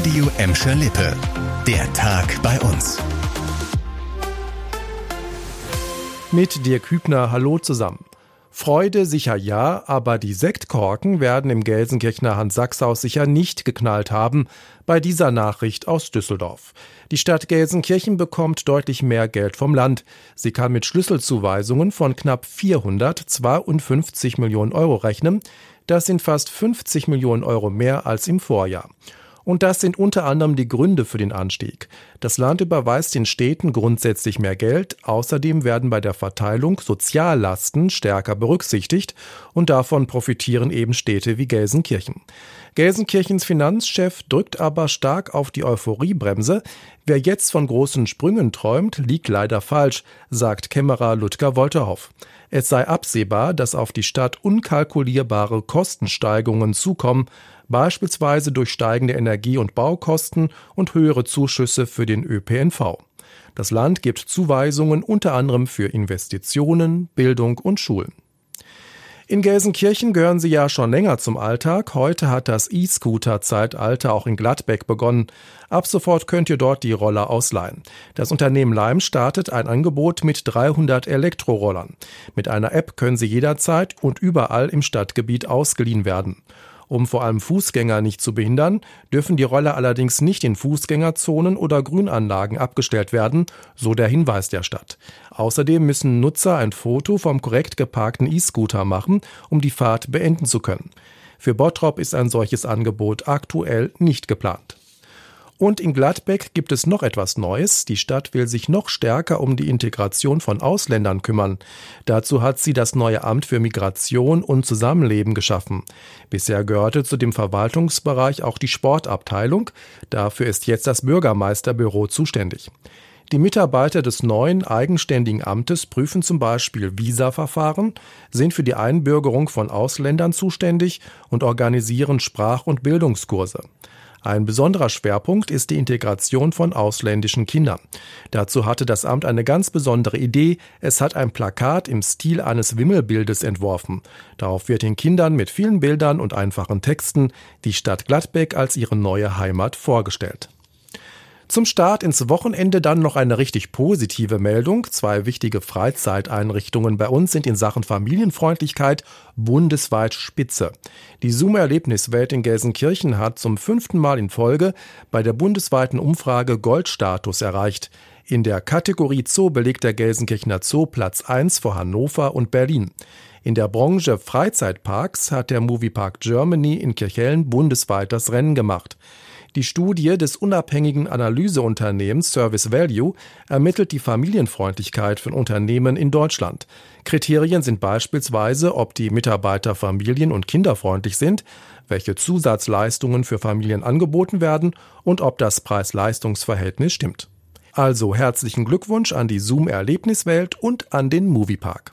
Radio Emscher Lippe. Der Tag bei uns. Mit Dirk Hübner, hallo zusammen. Freude sicher ja, aber die Sektkorken werden im Gelsenkirchener Hans-Sachshaus sicher nicht geknallt haben bei dieser Nachricht aus Düsseldorf. Die Stadt Gelsenkirchen bekommt deutlich mehr Geld vom Land. Sie kann mit Schlüsselzuweisungen von knapp 452 Millionen Euro rechnen. Das sind fast 50 Millionen Euro mehr als im Vorjahr. Und das sind unter anderem die Gründe für den Anstieg. Das Land überweist den Städten grundsätzlich mehr Geld. Außerdem werden bei der Verteilung Soziallasten stärker berücksichtigt und davon profitieren eben Städte wie Gelsenkirchen. Gelsenkirchens Finanzchef drückt aber stark auf die Euphoriebremse. Wer jetzt von großen Sprüngen träumt, liegt leider falsch, sagt Kämmerer Ludger Wolterhoff. Es sei absehbar, dass auf die Stadt unkalkulierbare Kostensteigerungen zukommen, beispielsweise durch steigende Energie- und Baukosten und höhere Zuschüsse für den ÖPNV. Das Land gibt Zuweisungen unter anderem für Investitionen, Bildung und Schulen. In Gelsenkirchen gehören sie ja schon länger zum Alltag. Heute hat das E-Scooter-Zeitalter auch in Gladbeck begonnen. Ab sofort könnt ihr dort die Roller ausleihen. Das Unternehmen Leim startet ein Angebot mit 300 Elektrorollern. Mit einer App können sie jederzeit und überall im Stadtgebiet ausgeliehen werden. Um vor allem Fußgänger nicht zu behindern, dürfen die Roller allerdings nicht in Fußgängerzonen oder Grünanlagen abgestellt werden, so der Hinweis der Stadt. Außerdem müssen Nutzer ein Foto vom korrekt geparkten E-Scooter machen, um die Fahrt beenden zu können. Für Bottrop ist ein solches Angebot aktuell nicht geplant. Und in Gladbeck gibt es noch etwas Neues. Die Stadt will sich noch stärker um die Integration von Ausländern kümmern. Dazu hat sie das neue Amt für Migration und Zusammenleben geschaffen. Bisher gehörte zu dem Verwaltungsbereich auch die Sportabteilung. Dafür ist jetzt das Bürgermeisterbüro zuständig. Die Mitarbeiter des neuen eigenständigen Amtes prüfen zum Beispiel Visaverfahren, sind für die Einbürgerung von Ausländern zuständig und organisieren Sprach- und Bildungskurse. Ein besonderer Schwerpunkt ist die Integration von ausländischen Kindern. Dazu hatte das Amt eine ganz besondere Idee. Es hat ein Plakat im Stil eines Wimmelbildes entworfen. Darauf wird den Kindern mit vielen Bildern und einfachen Texten die Stadt Gladbeck als ihre neue Heimat vorgestellt. Zum Start ins Wochenende dann noch eine richtig positive Meldung. Zwei wichtige Freizeiteinrichtungen bei uns sind in Sachen Familienfreundlichkeit bundesweit spitze. Die Zoom-Erlebniswelt in Gelsenkirchen hat zum fünften Mal in Folge bei der bundesweiten Umfrage Goldstatus erreicht. In der Kategorie Zoo belegt der Gelsenkirchener Zoo Platz 1 vor Hannover und Berlin. In der Branche Freizeitparks hat der Moviepark Germany in Kirchhellen bundesweit das Rennen gemacht. Die Studie des unabhängigen Analyseunternehmens Service Value ermittelt die Familienfreundlichkeit von Unternehmen in Deutschland. Kriterien sind beispielsweise, ob die Mitarbeiter familien- und kinderfreundlich sind, welche Zusatzleistungen für Familien angeboten werden und ob das Preis-Leistungs-Verhältnis stimmt. Also herzlichen Glückwunsch an die Zoom-Erlebniswelt und an den Moviepark.